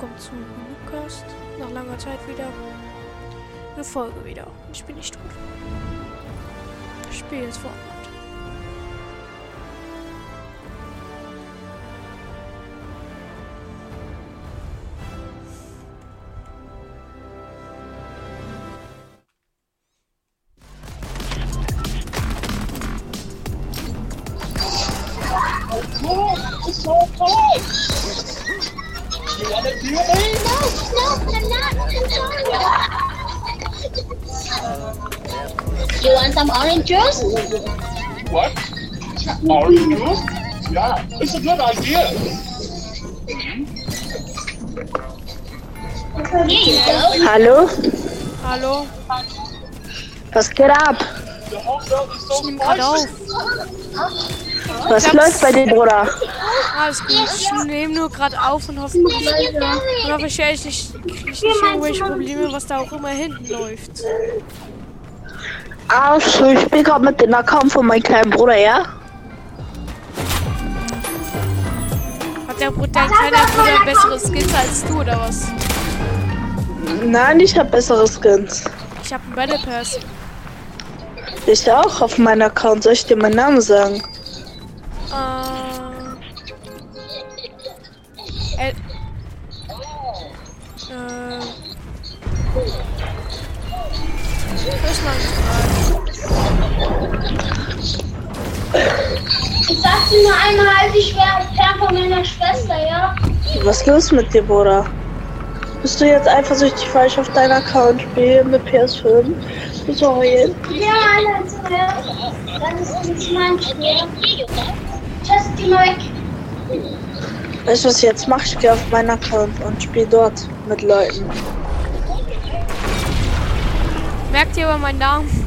willkommen zu Lucast. Nach langer Zeit wieder eine Folge wieder. Ich bin nicht tot. Ich spiele jetzt Fortnite. It's a good idea. Hallo? Hallo, Was geht ab? Ich nehme gerade auf. Was hab's- läuft bei dir, Bruder? Alles gut. Ich nehme nur gerade auf und hoffe, und hoffe ich ich ich nicht irgendwelche Probleme, was da auch immer hinten läuft. Ach so, ich spiele gerade mit dem Account von meinem kleinen Bruder, ja? Bruder, dein kleiner Bruder bessere Skins als du oder was? Nein, ich habe bessere Skins. Ich habe einen Battle Pass. Ich auch auf meinem Account. Soll ich dir meinen Namen sagen? Äh. Äh. Äh. Meinst Ich sag dir nur einmal, halt dich fern von meiner Schwester, ja? Was ist los mit dir, Bruder? Bist du jetzt eifersüchtig, weil ich auf deinem Account spiele mit PS5? Bist du heulen? Ja, ja. Das ist nicht mein Spiel. Test die weg. Weißt du, was ich jetzt mache? Ich gehe auf meinen Account und spiele dort mit Leuten. Merkt ihr aber meinen Namen?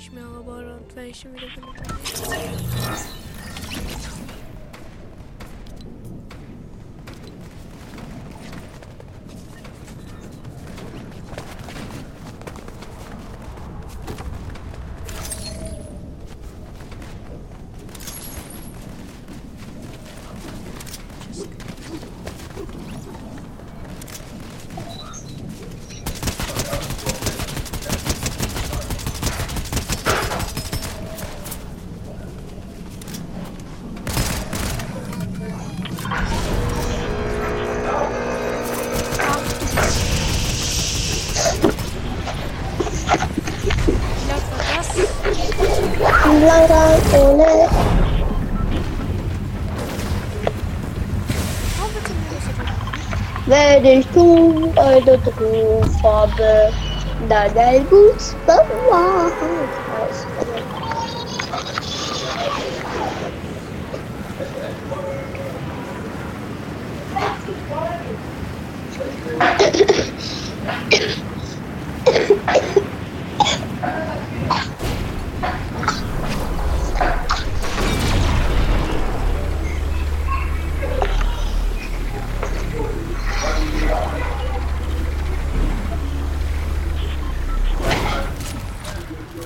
Nicht mehr, aber dann werde wieder. eres tu, eu dou tu com foda, dá 10 vamos lá.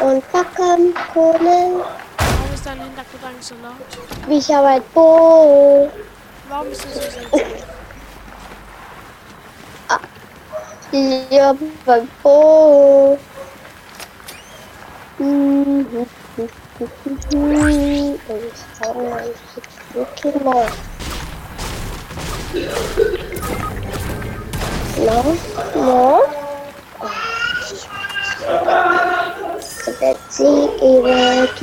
Und packen, Kohle, Warum ist dein Hintergrund so laut? wie ich habe ein Bo. Warum bist du so sensitiv? Ich habe Bo. Mhm. long, more. Let's see if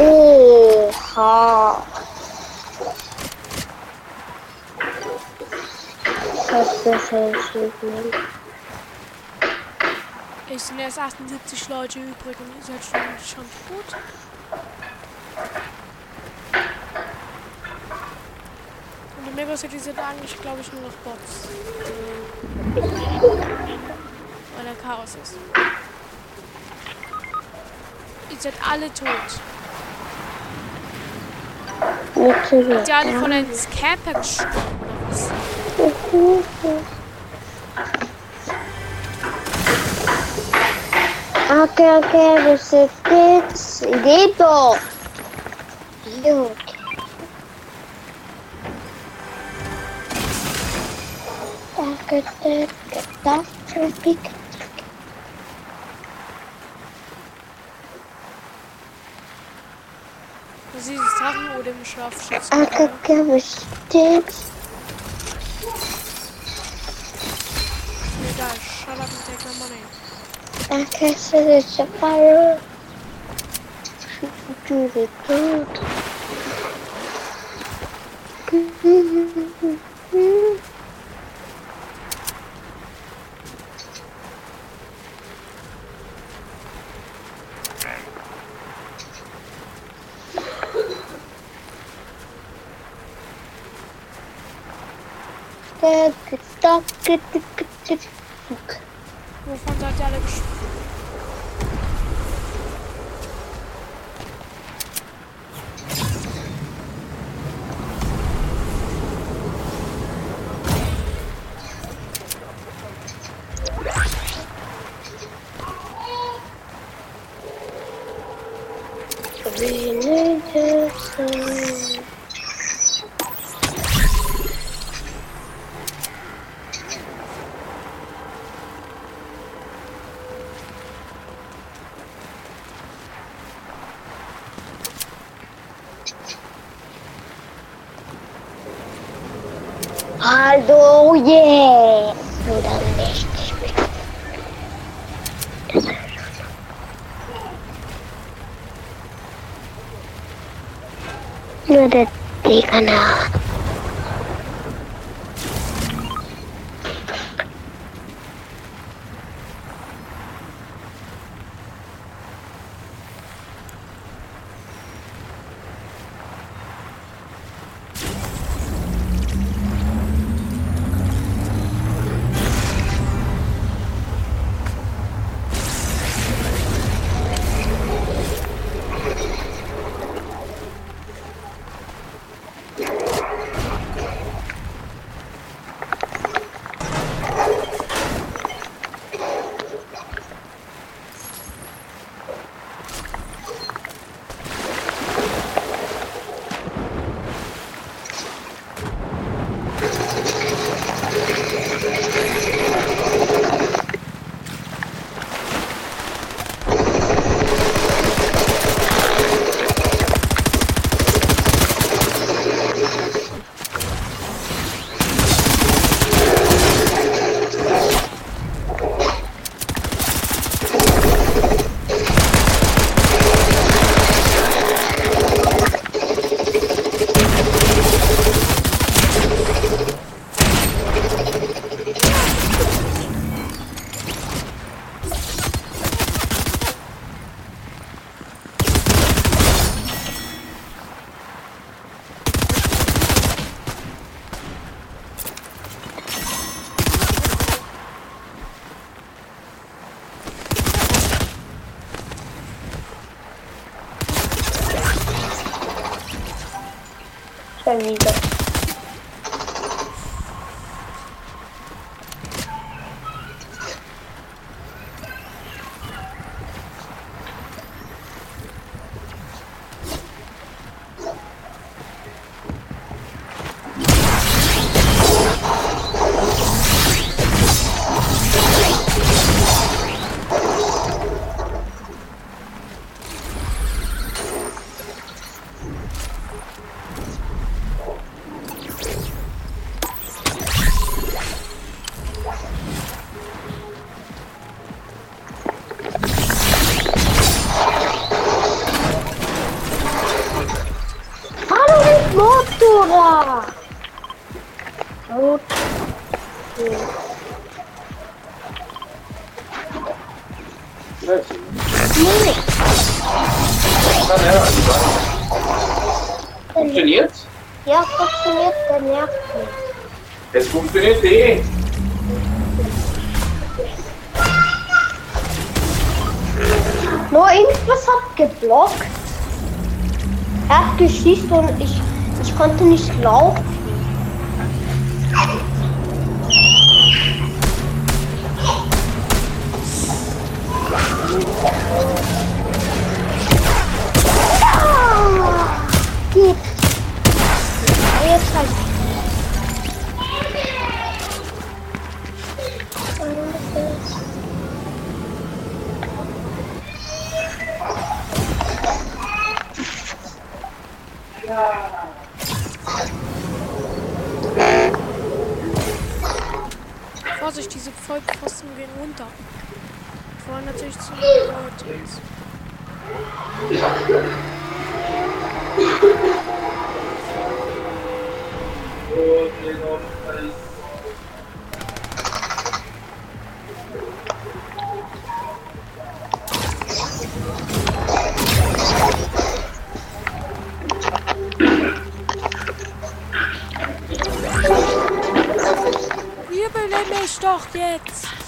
Ooh, ha. That's the same Es sind erst 78 Leute übrig und ihr seid schon, schon gut. Und die Mega City sind eigentlich, glaube ich, nur noch Bots. Weil der Chaos ist. Ihr seid alle tot. Natürlich. Seid ihr alle von einem Scamper gestorben Oke oke bersedih gitu. Yuk. Oke kita sedih. Sie ist oder im Schlafschiff. Oke oke bersedih. Arkadaşlar yaparım. Şöyle tut. Tık tık tık tık religious. Yeah. I know. Nee. Na, ja, Funktioniert? Ja, funktioniert, der nervt mich. Es funktioniert eh. Nur irgendwas hat geblockt. Er hat geschießt und ich, ich konnte nicht laufen. Yeah. Vorsicht, diese Vollpfosten gehen runter. Wir wollen natürlich zu den Leuten. Wirbele mich doch jetzt!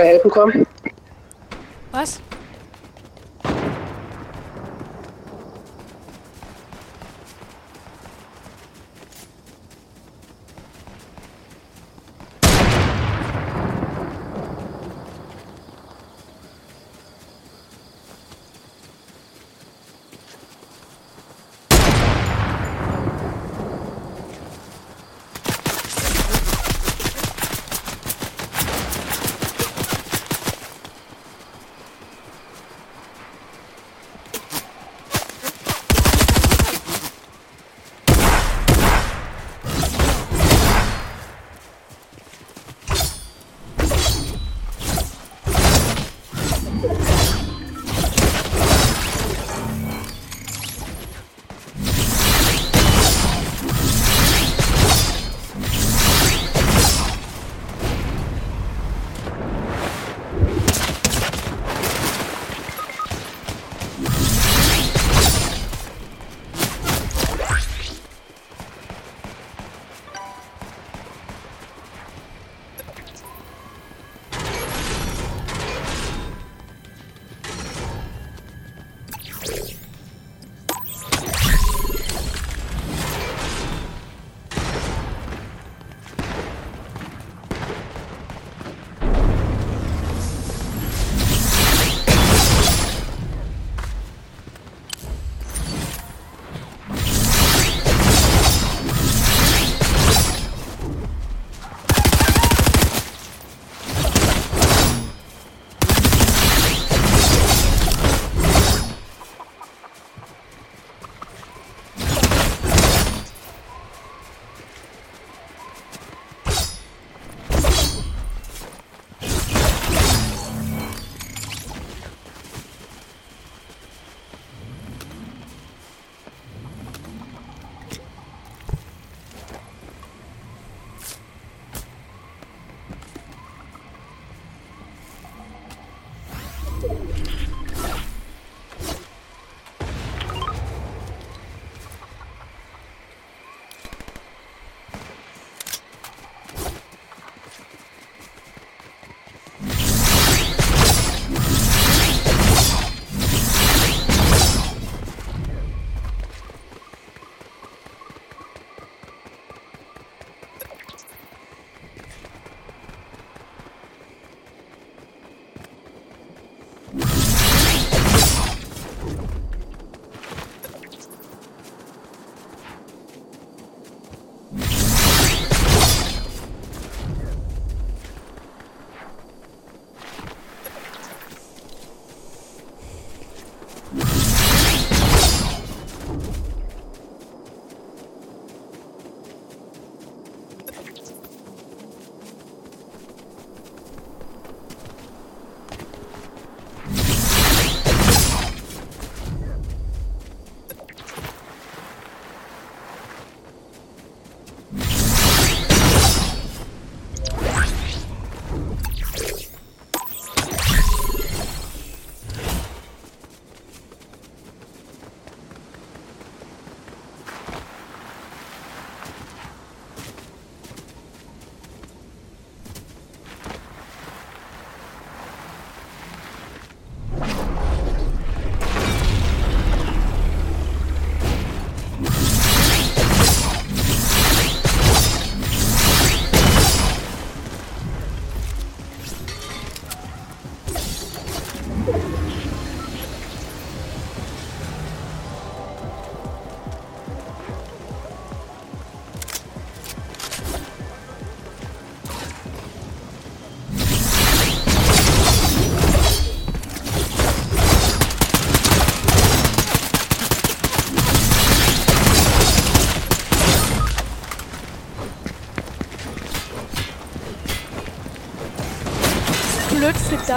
Wer helfen kommen?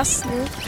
Osten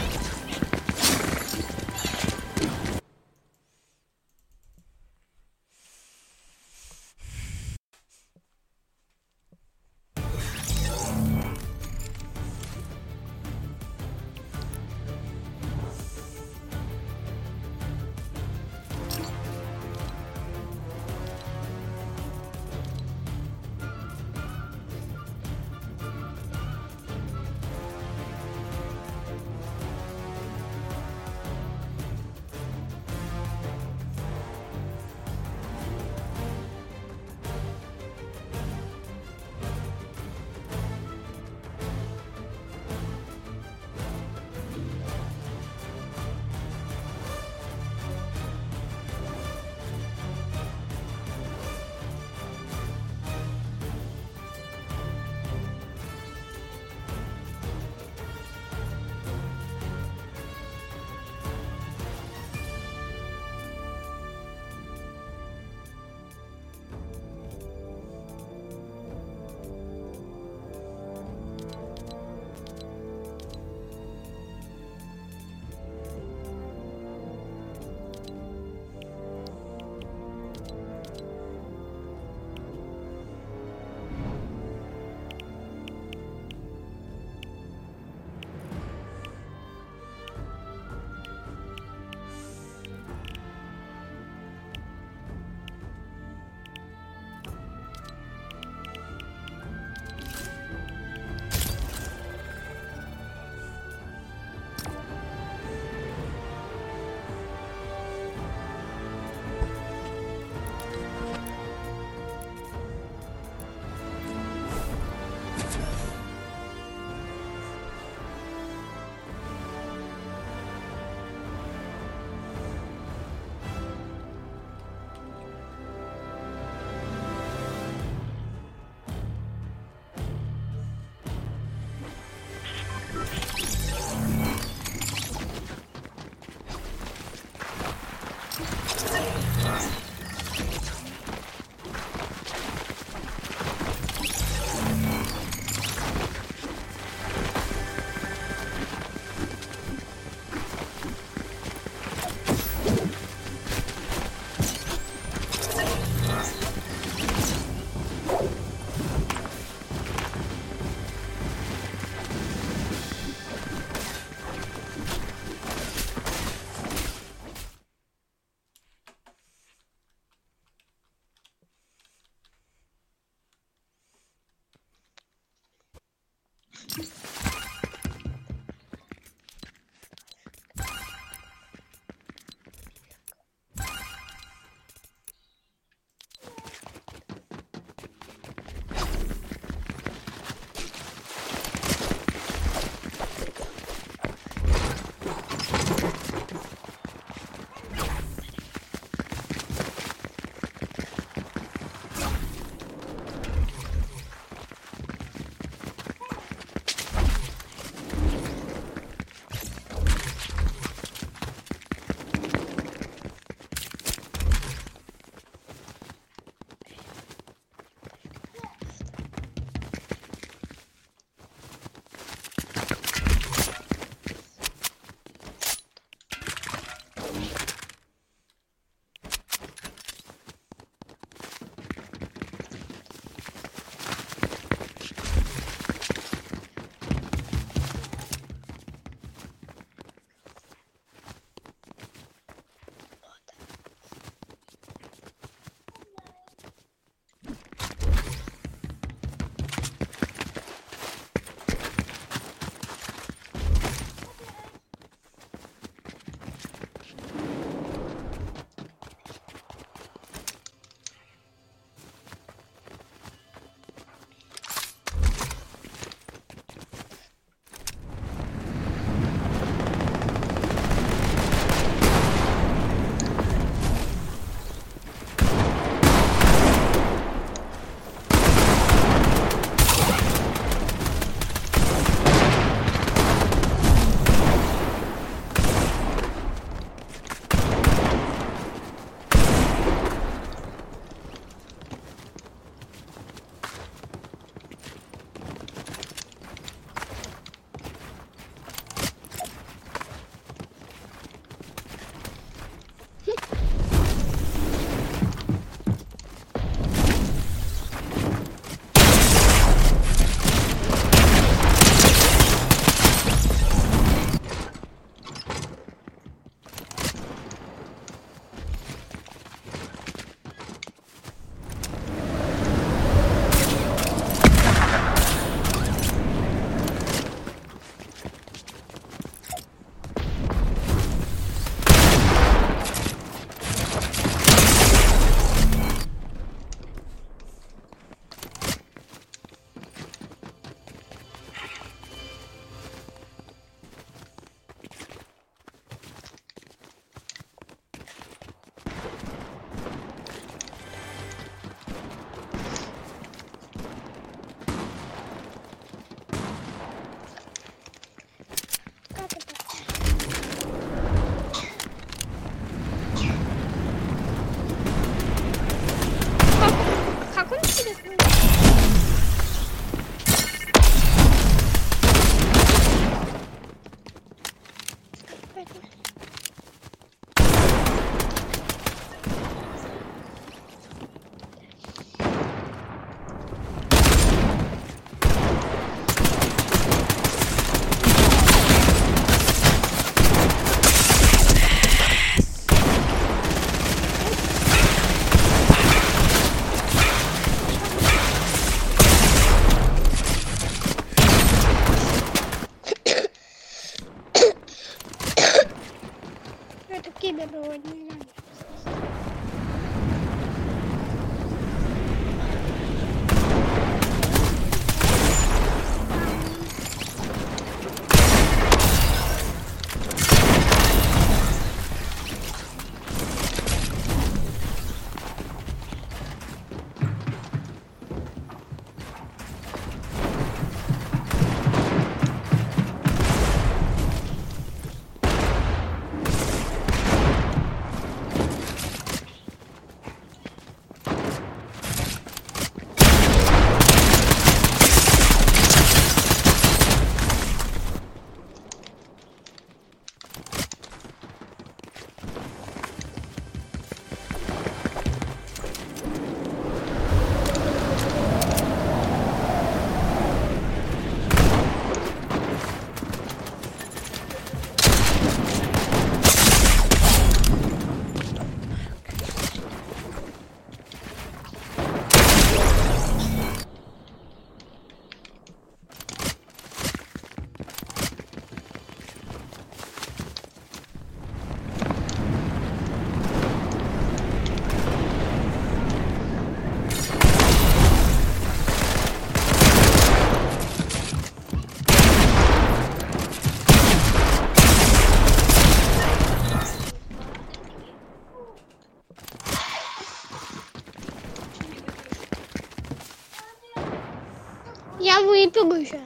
Ютуба еще?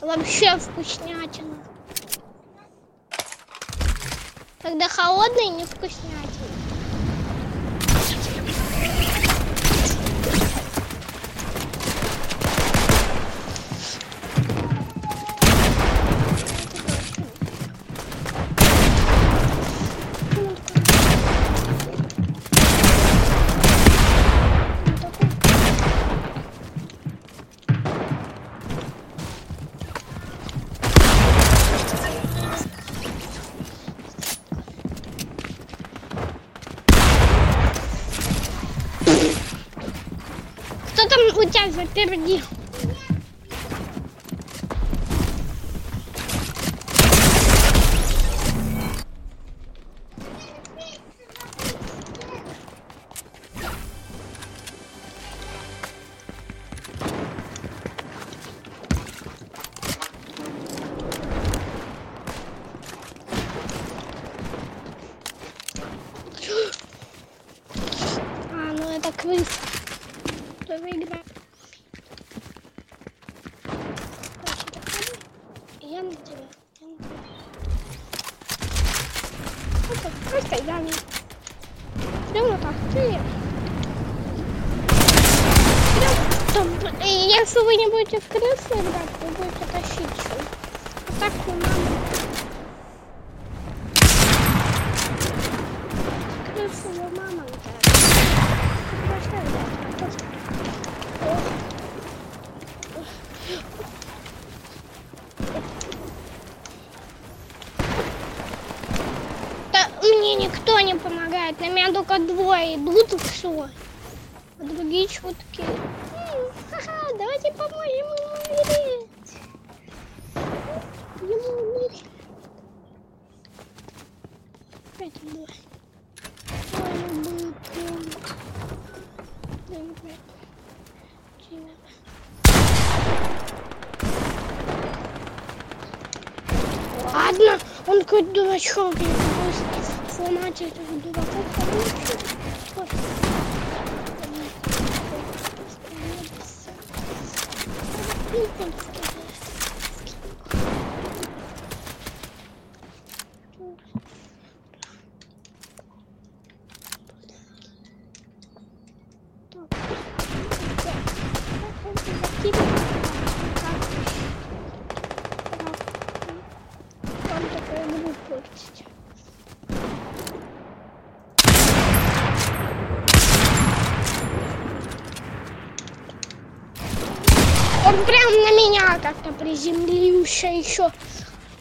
Вообще вкуснятина. Когда холодный, не вкуснятина. впереди. А, ну это крыса. будет крысы брать, то будет утащить все. А так не мама. Да мне никто не помогает, на меня только двое идут и все. А другие чутки. Такой игру портить. Он прям на меня как-то приземлился еще.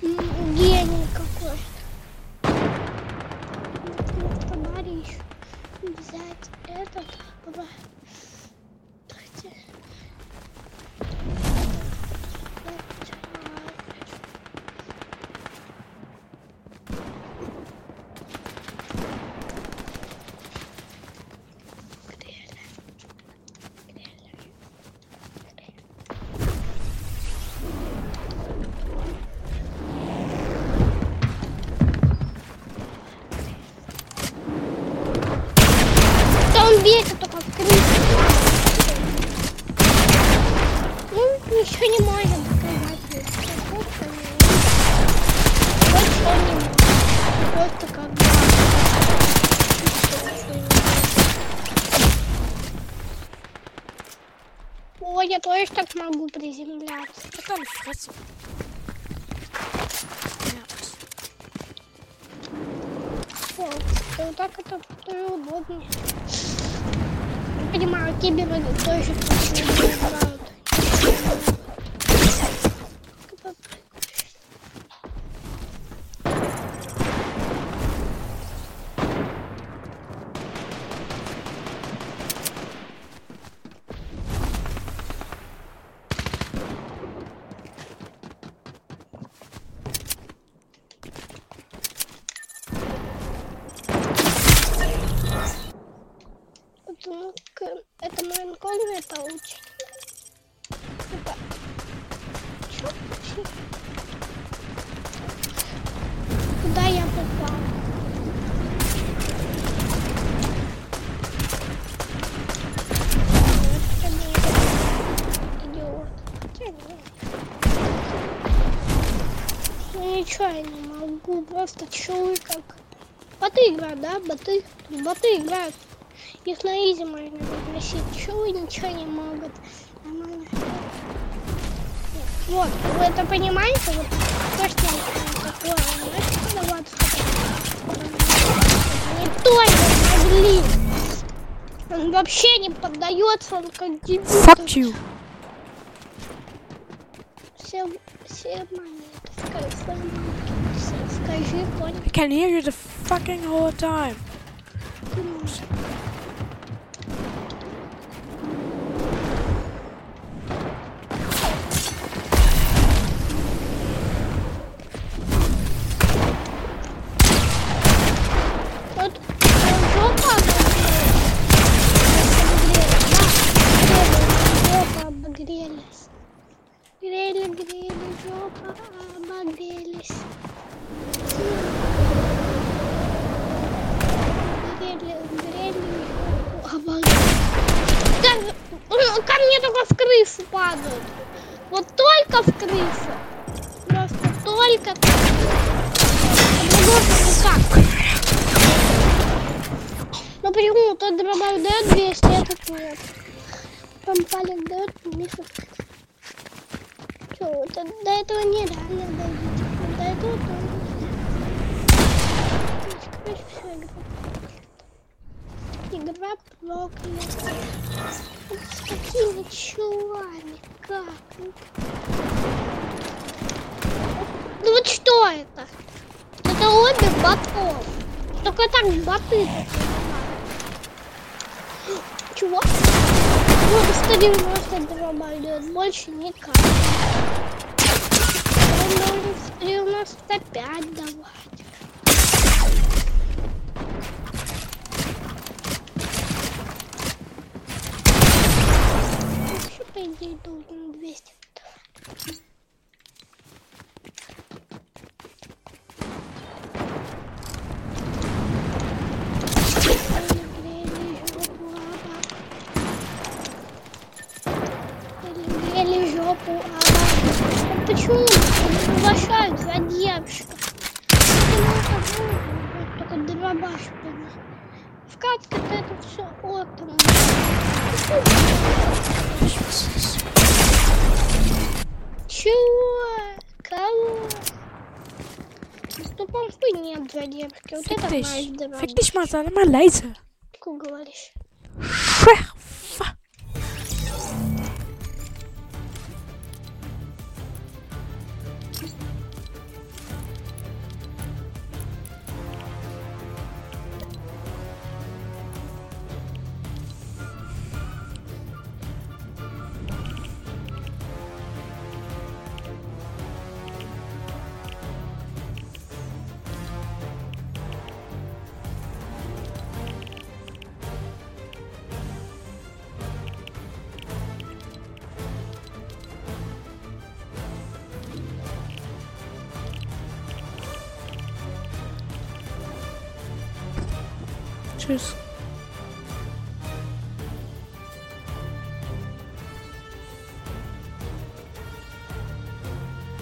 Гений 那你可 Играют, да? Боты. Боты играют. Их на изи можно выносить. Чего ничего не могут. Вот, вы это понимаете? Вот точно такое. Знаете, когда не только могли. Он вообще не поддается, он как дебил. Fuck you. Все, все монеты. Все, Скажи, понял? I can hear you the fucking whole time. Больше никак. Он должен 195 давать. Вообще, по идее, должен dich. Fick dich mal, sei mal leise. Guck mal dich. Schwach.